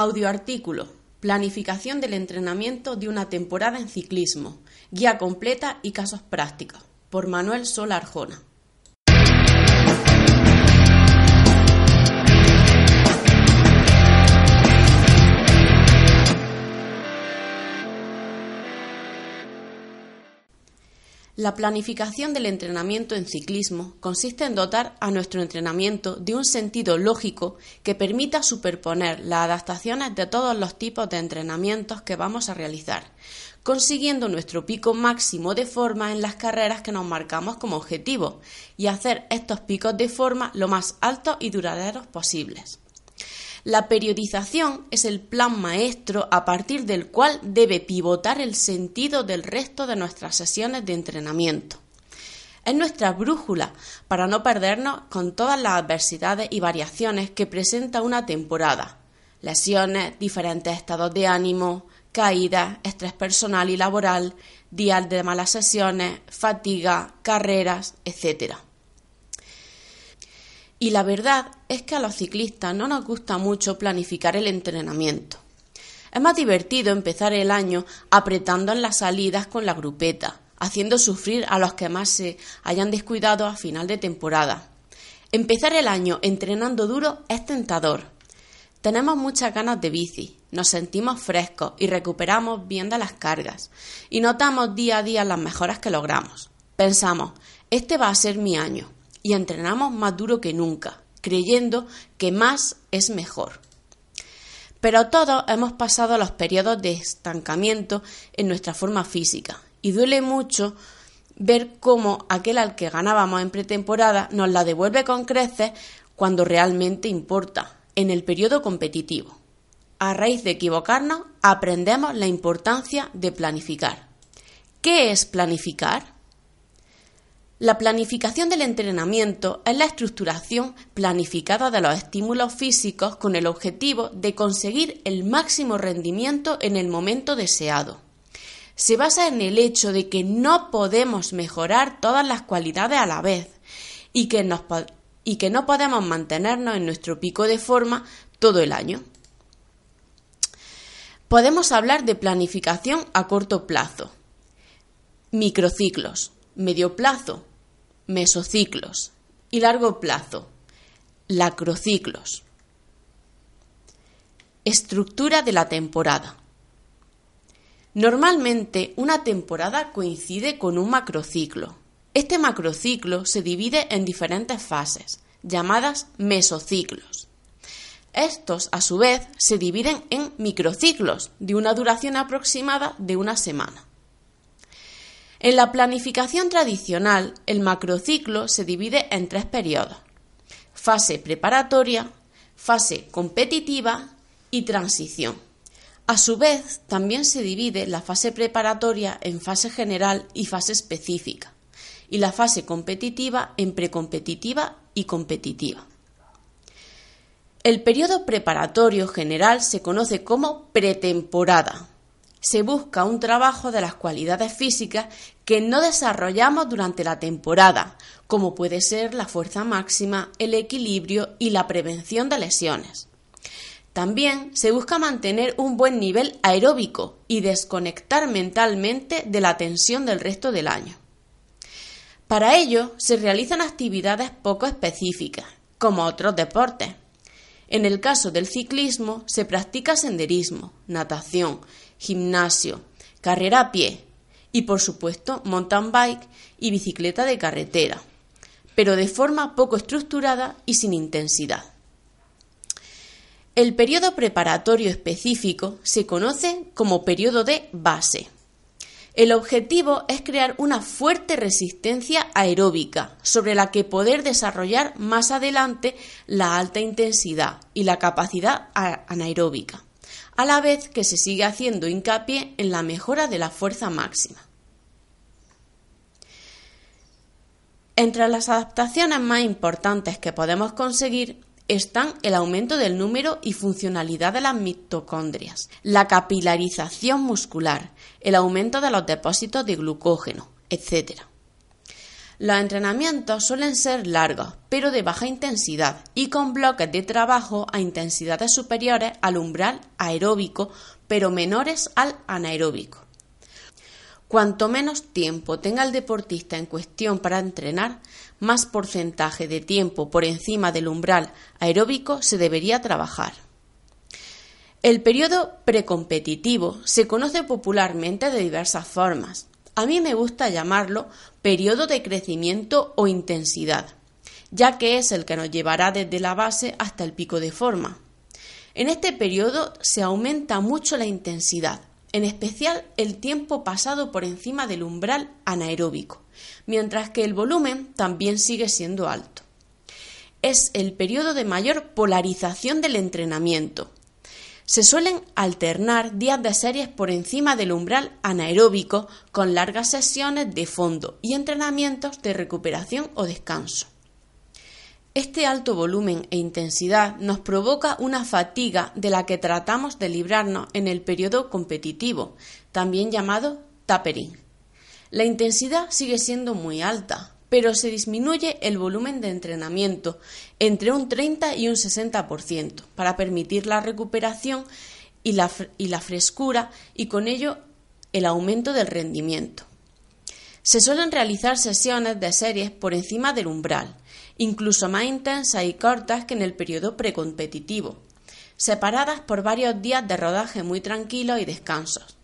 Audioartículo. Planificación del entrenamiento de una temporada en ciclismo. Guía completa y casos prácticos. Por Manuel Sola Arjona. La planificación del entrenamiento en ciclismo consiste en dotar a nuestro entrenamiento de un sentido lógico que permita superponer las adaptaciones de todos los tipos de entrenamientos que vamos a realizar, consiguiendo nuestro pico máximo de forma en las carreras que nos marcamos como objetivo y hacer estos picos de forma lo más altos y duraderos posibles. La periodización es el plan maestro a partir del cual debe pivotar el sentido del resto de nuestras sesiones de entrenamiento. Es nuestra brújula para no perdernos con todas las adversidades y variaciones que presenta una temporada. Lesiones, diferentes estados de ánimo, caídas, estrés personal y laboral, días de malas sesiones, fatiga, carreras, etc. Y la verdad es que a los ciclistas no nos gusta mucho planificar el entrenamiento. Es más divertido empezar el año apretando en las salidas con la grupeta, haciendo sufrir a los que más se hayan descuidado a final de temporada. Empezar el año entrenando duro es tentador. Tenemos muchas ganas de bici, nos sentimos frescos y recuperamos bien de las cargas, y notamos día a día las mejoras que logramos. Pensamos, este va a ser mi año, y entrenamos más duro que nunca, creyendo que más es mejor. Pero todos hemos pasado los periodos de estancamiento en nuestra forma física y duele mucho ver cómo aquel al que ganábamos en pretemporada nos la devuelve con creces cuando realmente importa, en el periodo competitivo. A raíz de equivocarnos, aprendemos la importancia de planificar. ¿Qué es planificar? La planificación del entrenamiento es la estructuración planificada de los estímulos físicos con el objetivo de conseguir el máximo rendimiento en el momento deseado. Se basa en el hecho de que no podemos mejorar todas las cualidades a la vez y que, no podemos mantenernos en nuestro pico de forma todo el año. Podemos hablar de planificación a corto plazo, microciclos, medio plazo, mesociclos y largo plazo, lacrociclos. Estructura de la temporada. Normalmente una temporada coincide con un macrociclo. Este macrociclo se divide en diferentes fases, llamadas mesociclos. Estos, a su vez, se dividen en microciclos, de una duración aproximada de una semana. En la planificación tradicional, el macrociclo se divide en tres periodos. Fase preparatoria, fase competitiva y transición. A su vez, también se divide la fase preparatoria en fase general y fase específica, y la fase competitiva en precompetitiva y competitiva. El periodo preparatorio general se conoce como pretemporada se busca un trabajo de las cualidades físicas que no desarrollamos durante la temporada, como puede ser la fuerza máxima, el equilibrio y la prevención de lesiones. También se busca mantener un buen nivel aeróbico y desconectar mentalmente de la tensión del resto del año. Para ello se realizan actividades poco específicas, como otros deportes. En el caso del ciclismo se practica senderismo, natación, gimnasio, carrera a pie y por supuesto mountain bike y bicicleta de carretera, pero de forma poco estructurada y sin intensidad. El periodo preparatorio específico se conoce como periodo de base. El objetivo es crear una fuerte resistencia aeróbica sobre la que poder desarrollar más adelante la alta intensidad y la capacidad anaeróbica a la vez que se sigue haciendo hincapié en la mejora de la fuerza máxima. Entre las adaptaciones más importantes que podemos conseguir están el aumento del número y funcionalidad de las mitocondrias, la capilarización muscular, el aumento de los depósitos de glucógeno, etc. Los entrenamientos suelen ser largos, pero de baja intensidad y con bloques de trabajo a intensidades superiores al umbral aeróbico, pero menores al anaeróbico. Cuanto menos tiempo tenga el deportista en cuestión para entrenar, más porcentaje de tiempo por encima del umbral aeróbico se debería trabajar. El periodo precompetitivo se conoce popularmente de diversas formas. A mí me gusta llamarlo periodo de crecimiento o intensidad, ya que es el que nos llevará desde la base hasta el pico de forma. En este periodo se aumenta mucho la intensidad, en especial el tiempo pasado por encima del umbral anaeróbico, mientras que el volumen también sigue siendo alto. Es el periodo de mayor polarización del entrenamiento, se suelen alternar días de series por encima del umbral anaeróbico con largas sesiones de fondo y entrenamientos de recuperación o descanso. Este alto volumen e intensidad nos provoca una fatiga de la que tratamos de librarnos en el periodo competitivo, también llamado tapering. La intensidad sigue siendo muy alta, pero se disminuye el volumen de entrenamiento entre un 30 y un 60% para permitir la recuperación y la, frescura y con ello el aumento del rendimiento. Se suelen realizar sesiones de series por encima del umbral, incluso más intensas y cortas que en el periodo precompetitivo, separadas por varios días de rodaje muy tranquilos y descansos.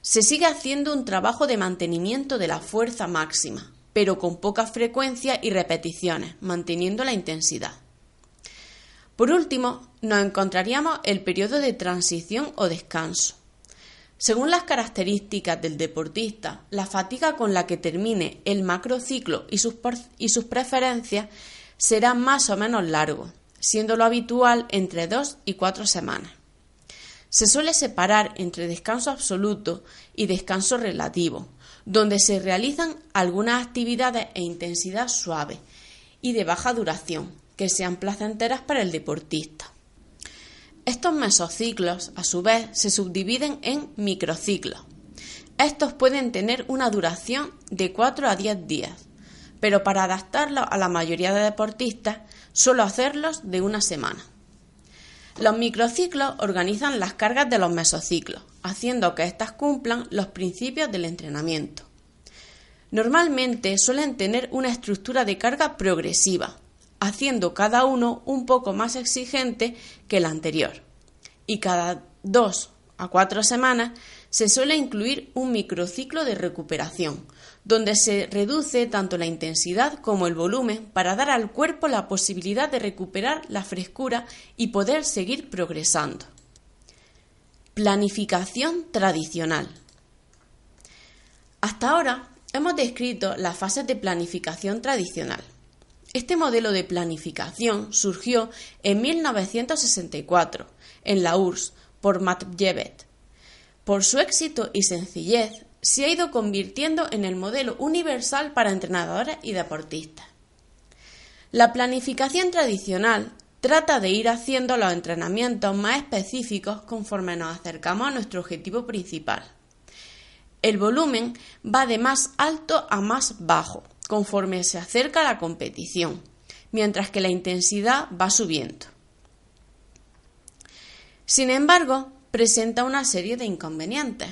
Se sigue haciendo un trabajo de mantenimiento de la fuerza máxima, pero con poca frecuencia y repeticiones, manteniendo la intensidad. Por último, nos encontraríamos el periodo de transición o descanso. Según las características del deportista, la fatiga con la que termine el macrociclo y sus, y sus preferencias será más o menos largo, siendo lo habitual entre dos y cuatro semanas. Se suele separar entre descanso absoluto y descanso relativo, donde se realizan algunas actividades e intensidad suave y de baja duración, que sean placenteras para el deportista. Estos mesociclos, a su vez, se subdividen en microciclos. Estos pueden tener una duración de 4 a 10 días, pero para adaptarlos a la mayoría de deportistas, solo hacerlos de una semana. Los microciclos organizan las cargas de los mesociclos, haciendo que éstas cumplan los principios del entrenamiento. Normalmente suelen tener una estructura de carga progresiva, haciendo cada uno un poco más exigente que el anterior. Y cada dos a cuatro semanas se suele incluir un microciclo de recuperación, donde se reduce tanto la intensidad como el volumen para dar al cuerpo la posibilidad de recuperar la frescura y poder seguir progresando. Planificación tradicional. Hasta ahora hemos descrito las fases de planificación tradicional. Este modelo de planificación surgió en 1964 en la URSS por Matveyev. Por su éxito y sencillez, se ha ido convirtiendo en el modelo universal para entrenadores y deportistas. La planificación tradicional trata de ir haciendo los entrenamientos más específicos conforme nos acercamos a nuestro objetivo principal. El volumen va de más alto a más bajo conforme se acerca la competición, mientras que la intensidad va subiendo. Sin embargo, presenta una serie de inconvenientes.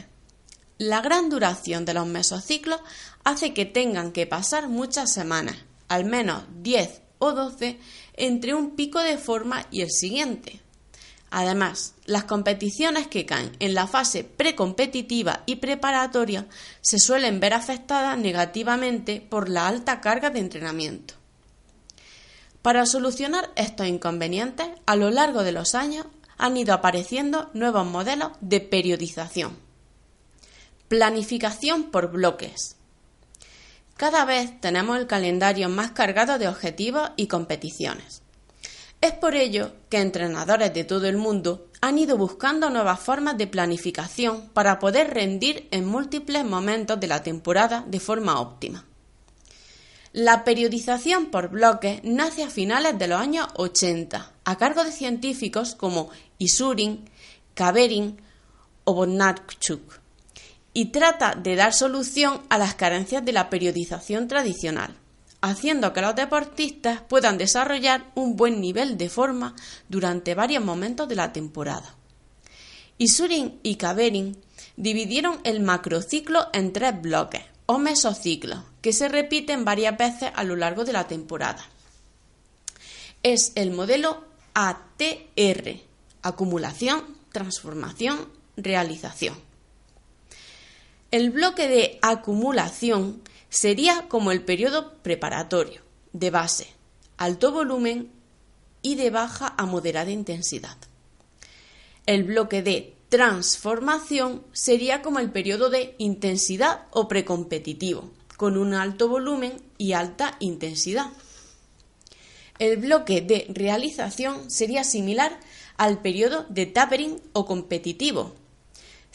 La gran duración de los mesociclos hace que tengan que pasar muchas semanas, al menos 10 o 12, entre un pico de forma y el siguiente. Además, las competiciones que caen en la fase precompetitiva y preparatoria se suelen ver afectadas negativamente por la alta carga de entrenamiento. Para solucionar estos inconvenientes, a lo largo de los años han ido apareciendo nuevos modelos de periodización. Planificación por bloques. Cada vez tenemos el calendario más cargado de objetivos y competiciones. Es por ello que entrenadores de todo el mundo han ido buscando nuevas formas de planificación para poder rendir en múltiples momentos de la temporada de forma óptima. La periodización por bloques nace a finales de los años 80, a cargo de científicos como Isurin, Kaverin o Bondarchuk, y trata de dar solución a las carencias de la periodización tradicional haciendo que los deportistas puedan desarrollar un buen nivel de forma durante varios momentos de la temporada. Isurin y Kaverin dividieron el macrociclo en tres bloques o mesociclos que se repiten varias veces a lo largo de la temporada. Es el modelo ATR, acumulación, transformación, realización. El bloque de acumulación sería como el periodo preparatorio, de base, alto volumen y de baja a moderada intensidad. El bloque de transformación sería como el periodo de intensidad o precompetitivo, con un alto volumen y alta intensidad. El bloque de realización sería similar al periodo de tapering o competitivo.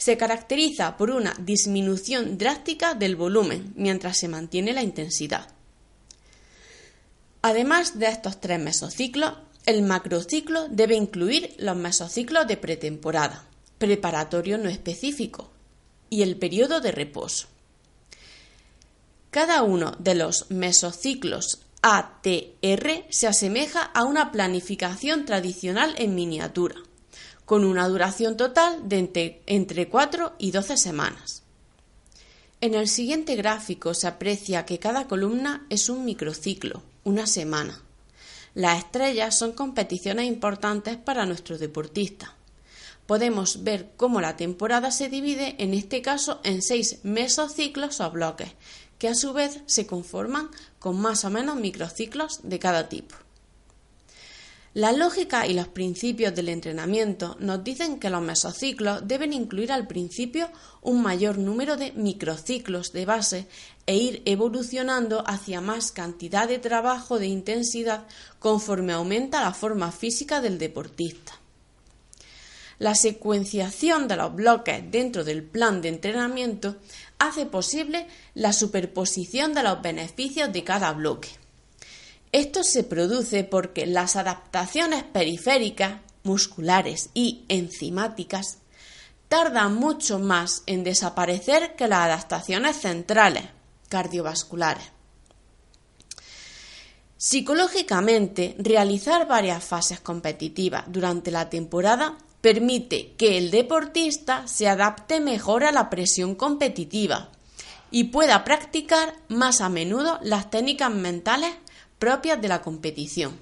Se caracteriza por una disminución drástica del volumen mientras se mantiene la intensidad. Además de estos tres mesociclos, el macrociclo debe incluir los mesociclos de pretemporada, preparatorio no específico y el periodo de reposo. Cada uno de los mesociclos ATR se asemeja a una planificación tradicional en miniatura, con una duración total de entre, 4 y 12 semanas. En el siguiente gráfico se aprecia que cada columna es un microciclo, una semana. Las estrellas son competiciones importantes para nuestros deportistas. Podemos ver cómo la temporada se divide, en este caso, en seis mesociclos o bloques, que a su vez se conforman con más o menos microciclos de cada tipo. La lógica y los principios del entrenamiento nos dicen que los mesociclos deben incluir al principio un mayor número de microciclos de base e ir evolucionando hacia más cantidad de trabajo de intensidad conforme aumenta la forma física del deportista. La secuenciación de los bloques dentro del plan de entrenamiento hace posible la superposición de los beneficios de cada bloque. Esto se produce porque las adaptaciones periféricas, musculares y enzimáticas tardan mucho más en desaparecer que las adaptaciones centrales, cardiovasculares. Psicológicamente, realizar varias fases competitivas durante la temporada permite que el deportista se adapte mejor a la presión competitiva y pueda practicar más a menudo las técnicas mentales propias de la competición.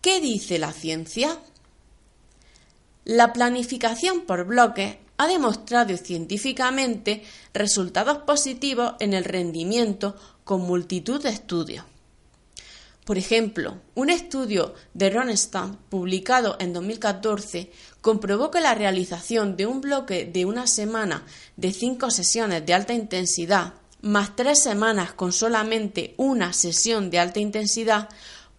¿Qué dice la ciencia? La planificación por bloques ha demostrado científicamente resultados positivos en el rendimiento con multitud de estudios. Por ejemplo, un estudio de Ronstadt publicado en 2014 comprobó que la realización de un bloque de una semana de cinco sesiones de alta intensidad más tres semanas con solamente una sesión de alta intensidad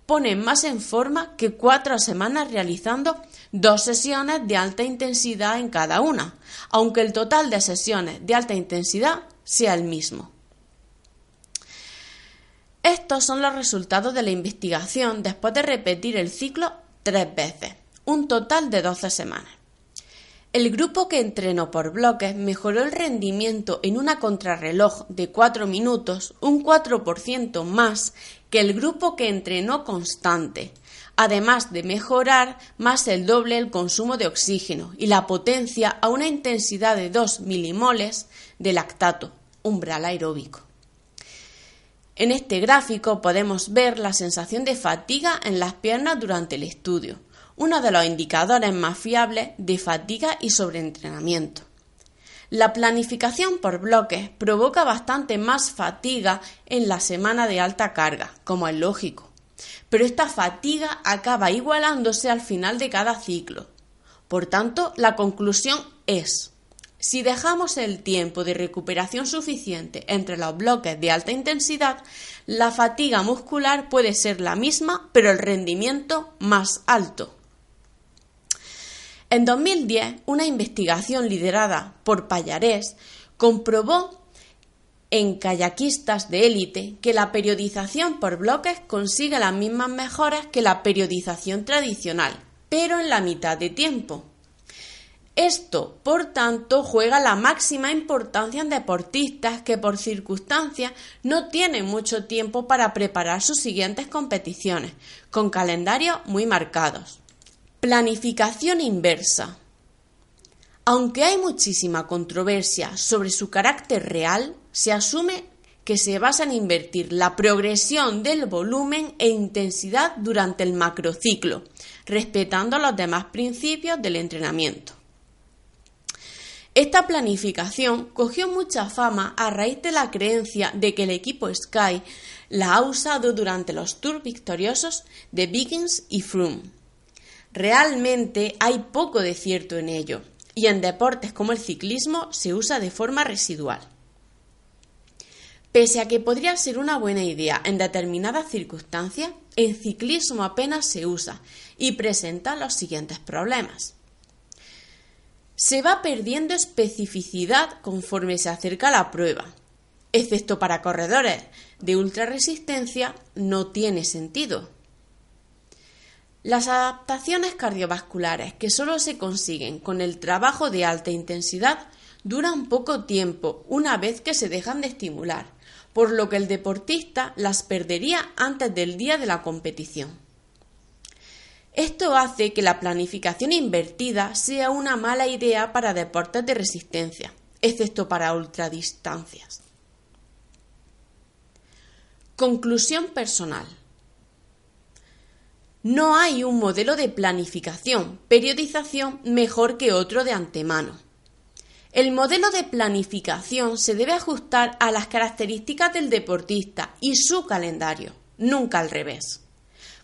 pone más en forma que cuatro semanas realizando dos sesiones de alta intensidad en cada una, aunque el total de sesiones de alta intensidad sea el mismo. Estos son los resultados de la investigación después de repetir el ciclo tres veces, un total de 12 semanas. El grupo que entrenó por bloques mejoró el rendimiento en una contrarreloj de 4 minutos un 4% más que el grupo que entrenó constante, además de mejorar más el doble el consumo de oxígeno y la potencia a una intensidad de 2 milimoles de lactato, umbral aeróbico. En este gráfico podemos ver la sensación de fatiga en las piernas durante el estudio, uno de los indicadores más fiables de fatiga y sobreentrenamiento. La planificación por bloques provoca bastante más fatiga en la semana de alta carga, como es lógico, pero esta fatiga acaba igualándose al final de cada ciclo. Por tanto, la conclusión es si dejamos el tiempo de recuperación suficiente entre los bloques de alta intensidad, la fatiga muscular puede ser la misma, pero el rendimiento más alto. En 2010, una investigación liderada por Payarés comprobó en kayakistas de élite que la periodización por bloques consigue las mismas mejoras que la periodización tradicional, pero en la mitad de tiempo. Esto, por tanto, juega la máxima importancia en deportistas que por circunstancias no tienen mucho tiempo para preparar sus siguientes competiciones, con calendarios muy marcados. Planificación inversa. Aunque hay muchísima controversia sobre su carácter real, se asume que se basa en invertir la progresión del volumen e intensidad durante el macrociclo, respetando los demás principios del entrenamiento. Esta planificación cogió mucha fama a raíz de la creencia de que el equipo Sky la ha usado durante los tours victoriosos de Vikings y Froome. Realmente hay poco de cierto en ello, y en deportes como el ciclismo se usa de forma residual. Pese a que podría ser una buena idea en determinadas circunstancias, el ciclismo apenas se usa y presenta los siguientes problemas se va perdiendo especificidad conforme se acerca la prueba. Excepto para corredores de ultrarresistencia, no tiene sentido. Las adaptaciones cardiovasculares que solo se consiguen con el trabajo de alta intensidad duran poco tiempo una vez que se dejan de estimular, por lo que el deportista las perdería antes del día de la competición. Esto hace que la planificación invertida sea una mala idea para deportes de resistencia, excepto para ultradistancias. Conclusión personal. No hay un modelo de planificación, periodización mejor que otro de antemano. El modelo de planificación se debe ajustar a las características del deportista y su calendario, nunca al revés.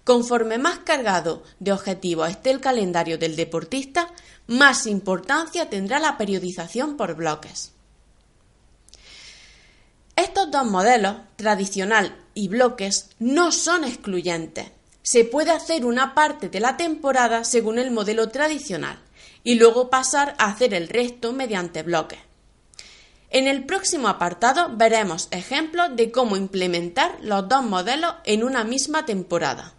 Conforme más cargado de objetivos esté el calendario del deportista, más importancia tendrá la periodización por bloques. Estos dos modelos, tradicional y bloques, no son excluyentes. Se puede hacer una parte de la temporada según el modelo tradicional y luego pasar a hacer el resto mediante bloques. En el próximo apartado veremos ejemplos de cómo implementar los dos modelos en una misma temporada.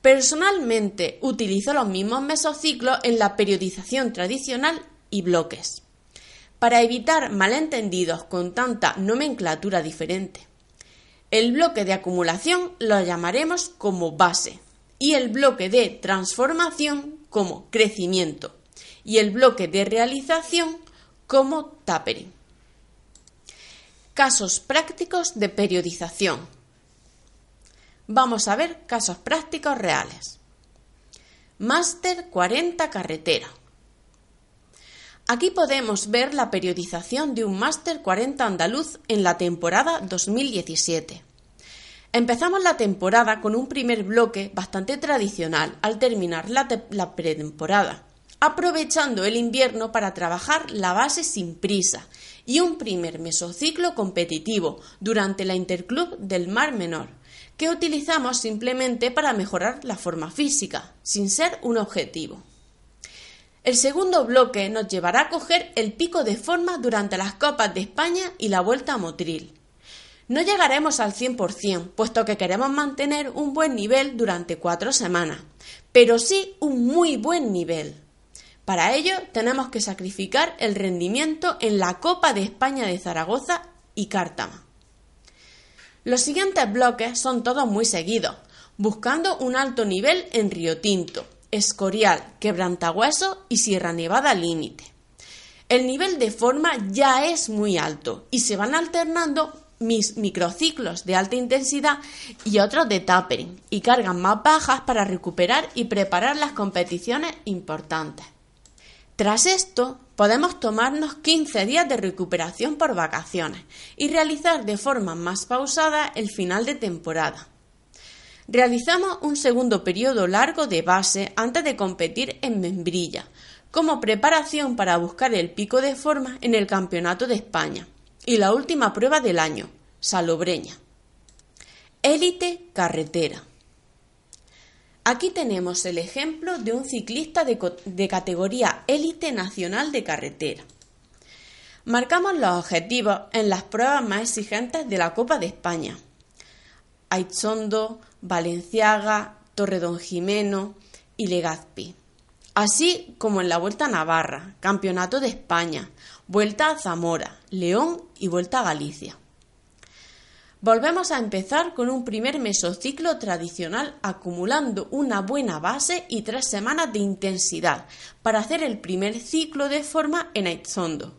Personalmente utilizo los mismos mesociclos en la periodización tradicional y bloques, para evitar malentendidos con tanta nomenclatura diferente. El bloque de acumulación lo llamaremos como base y el bloque de transformación como crecimiento y el bloque de realización como tapering. Casos prácticos de periodización. Vamos a ver casos prácticos reales. Máster 40 carretera. Aquí podemos ver la periodización de un Máster 40 andaluz en la temporada 2017. Empezamos la temporada con un primer bloque bastante tradicional al terminar la, la pretemporada, aprovechando el invierno para trabajar la base sin prisa y un primer mesociclo competitivo durante la Interclub del Mar Menor, que utilizamos simplemente para mejorar la forma física, sin ser un objetivo. El segundo bloque nos llevará a coger el pico de forma durante las Copas de España y la Vuelta a Motril. No llegaremos al 100%, puesto que queremos mantener un buen nivel durante cuatro semanas, pero sí un muy buen nivel. Para ello tenemos que sacrificar el rendimiento en la Copa de España de Zaragoza y Cártama. Los siguientes bloques son todos muy seguidos, buscando un alto nivel en Río Tinto, Escorial, Quebrantahueso y Sierra Nevada Límite. El nivel de forma ya es muy alto y se van alternando mis microciclos de alta intensidad y otros de tapering y cargas más bajas para recuperar y preparar las competiciones importantes. Tras esto, podemos tomarnos 15 días de recuperación por vacaciones y realizar de forma más pausada el final de temporada. Realizamos un segundo periodo largo de base antes de competir en membrilla, como preparación para buscar el pico de forma en el Campeonato de España y la última prueba del año, Salobreña. Élite carretera. Aquí tenemos el ejemplo de un ciclista de, categoría élite nacional de carretera. Marcamos los objetivos en las pruebas más exigentes de la Copa de España. Aizondo, Valenciaga, Torredón Jimeno y Legazpi. Así como en la Vuelta a Navarra, Campeonato de España, Vuelta a Zamora, León y Vuelta a Galicia. Volvemos a empezar con un primer mesociclo tradicional acumulando una buena base y tres semanas de intensidad para hacer el primer ciclo de forma en Aitzondo.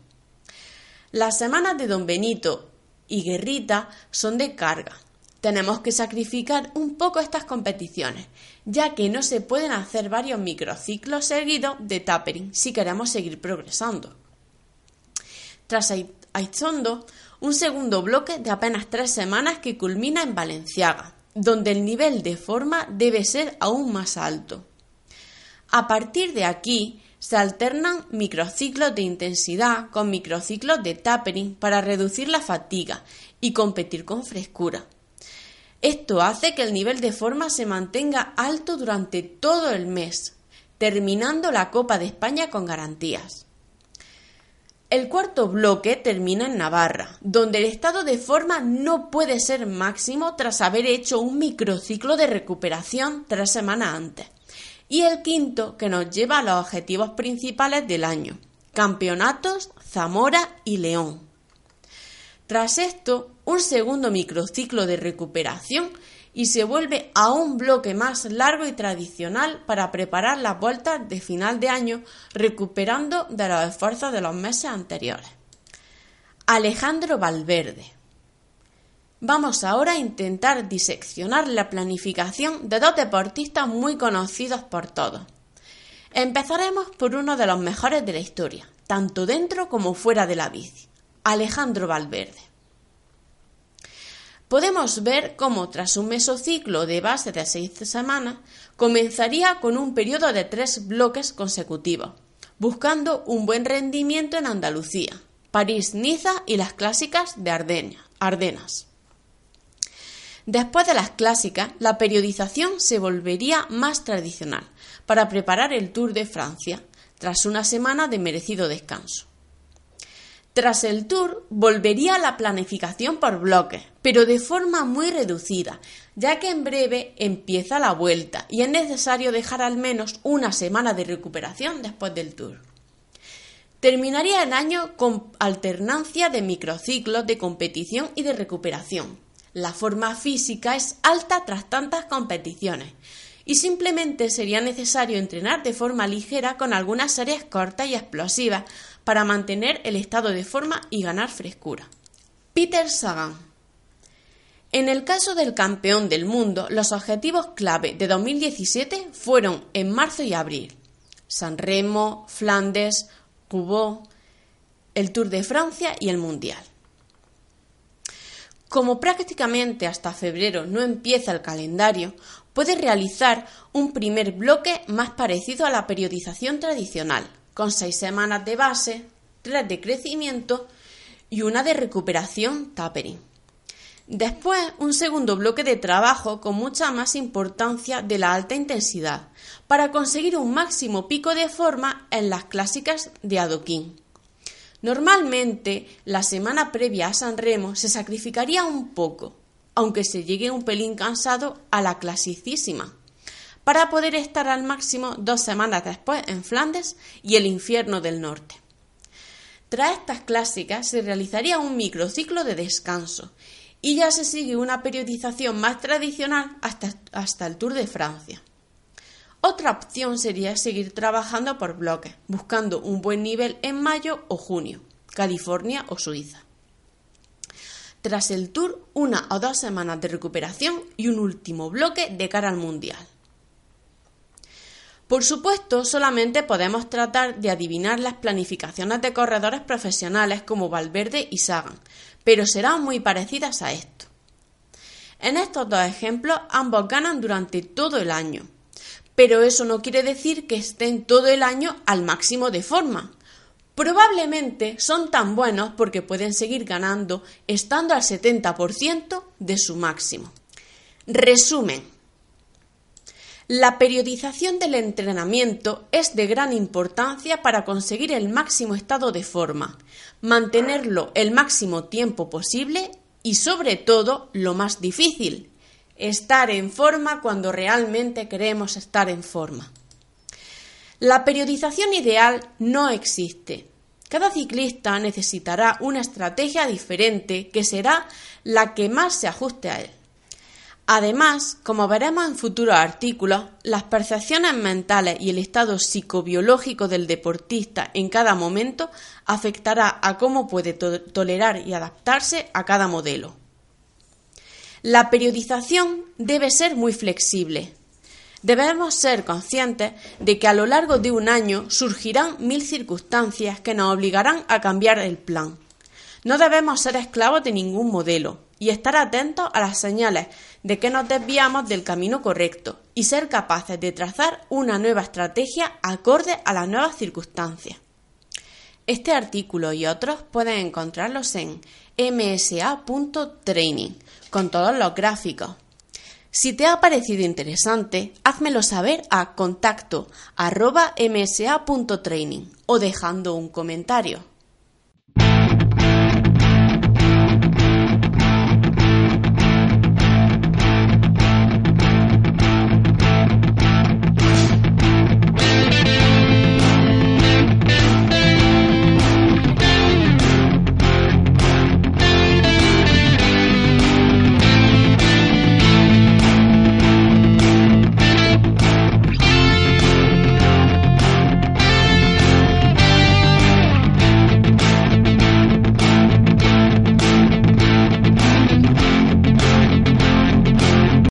Las semanas de Don Benito y Guerrita son de carga. Tenemos que sacrificar un poco estas competiciones, ya que no se pueden hacer varios microciclos seguidos de tapering si queremos seguir progresando. Tras Aitzondo, un segundo bloque de apenas tres semanas que culmina en Valenciaga, donde el nivel de forma debe ser aún más alto. A partir de aquí se alternan microciclos de intensidad con microciclos de tapering para reducir la fatiga y competir con frescura. Esto hace que el nivel de forma se mantenga alto durante todo el mes, terminando la Copa de España con garantías. El cuarto bloque termina en Navarra, donde el estado de forma no puede ser máximo tras haber hecho un microciclo de recuperación tres semanas antes. Y el quinto que nos lleva a los objetivos principales del año, campeonatos, Zamora y León. Tras esto, un segundo microciclo de recuperación y se vuelve a un bloque más largo y tradicional para preparar las vueltas de final de año, recuperando de los esfuerzos de los meses anteriores. Alejandro Valverde. Vamos ahora a intentar diseccionar la planificación de dos deportistas muy conocidos por todos. Empezaremos por uno de los mejores de la historia, tanto dentro como fuera de la bici, Alejandro Valverde podemos ver cómo tras un mesociclo de base de seis semanas comenzaría con un periodo de tres bloques consecutivos, buscando un buen rendimiento en Andalucía, París, Niza y las clásicas de Ardenas. Después de las clásicas, la periodización se volvería más tradicional para preparar el Tour de Francia, tras una semana de merecido descanso. Tras el tour volvería a la planificación por bloques, pero de forma muy reducida, ya que en breve empieza la vuelta y es necesario dejar al menos una semana de recuperación después del tour. Terminaría el año con alternancia de microciclos de competición y de recuperación. La forma física es alta tras tantas competiciones y simplemente sería necesario entrenar de forma ligera con algunas series cortas y explosivas para mantener el estado de forma y ganar frescura. Peter Sagan. En el caso del campeón del mundo, los objetivos clave de 2017 fueron en marzo y abril. San Remo, Flandes, Roubaix, el Tour de Francia y el Mundial. Como prácticamente hasta febrero no empieza el calendario, puede realizar un primer bloque más parecido a la periodización tradicional, con seis semanas de base, tres de crecimiento y una de recuperación tapering. Después, un segundo bloque de trabajo con mucha más importancia de la alta intensidad, para conseguir un máximo pico de forma en las clásicas de adoquín. Normalmente, la semana previa a San Remo se sacrificaría un poco, aunque se llegue un pelín cansado a la clasicísima, para poder estar al máximo dos semanas después en Flandes y el infierno del norte. Tras estas clásicas se realizaría un microciclo de descanso y ya se sigue una periodización más tradicional hasta, hasta el Tour de Francia. Otra opción sería seguir trabajando por bloques, buscando un buen nivel en mayo o junio, California o Suiza. Tras el Tour, una o dos semanas de recuperación y un último bloque de cara al Mundial. Por supuesto, solamente podemos tratar de adivinar las planificaciones de corredores profesionales como Valverde y Sagan, pero serán muy parecidas a esto. En estos dos ejemplos, ambos ganan durante todo el año, pero eso no quiere decir que estén todo el año al máximo de forma. Probablemente son tan buenos porque pueden seguir ganando estando al 70% de su máximo. Resumen. La periodización del entrenamiento es de gran importancia para conseguir el máximo estado de forma, mantenerlo el máximo tiempo posible y sobre todo lo más difícil, estar en forma cuando realmente queremos estar en forma. La periodización ideal no existe. Cada ciclista necesitará una estrategia diferente que será la que más se ajuste a él. Además, como veremos en futuros artículos, las percepciones mentales y el estado psicobiológico del deportista en cada momento afectará a cómo puede tolerar y adaptarse a cada modelo. La periodización debe ser muy flexible. Debemos ser conscientes de que a lo largo de un año surgirán mil circunstancias que nos obligarán a cambiar el plan. No debemos ser esclavos de ningún modelo y estar atentos a las señales de que nos desviamos del camino correcto y ser capaces de trazar una nueva estrategia acorde a las nuevas circunstancias. Este artículo y otros pueden encontrarlos en msa.training con todos los gráficos. Si te ha parecido interesante, házmelo saber a contacto msa.training o dejando un comentario.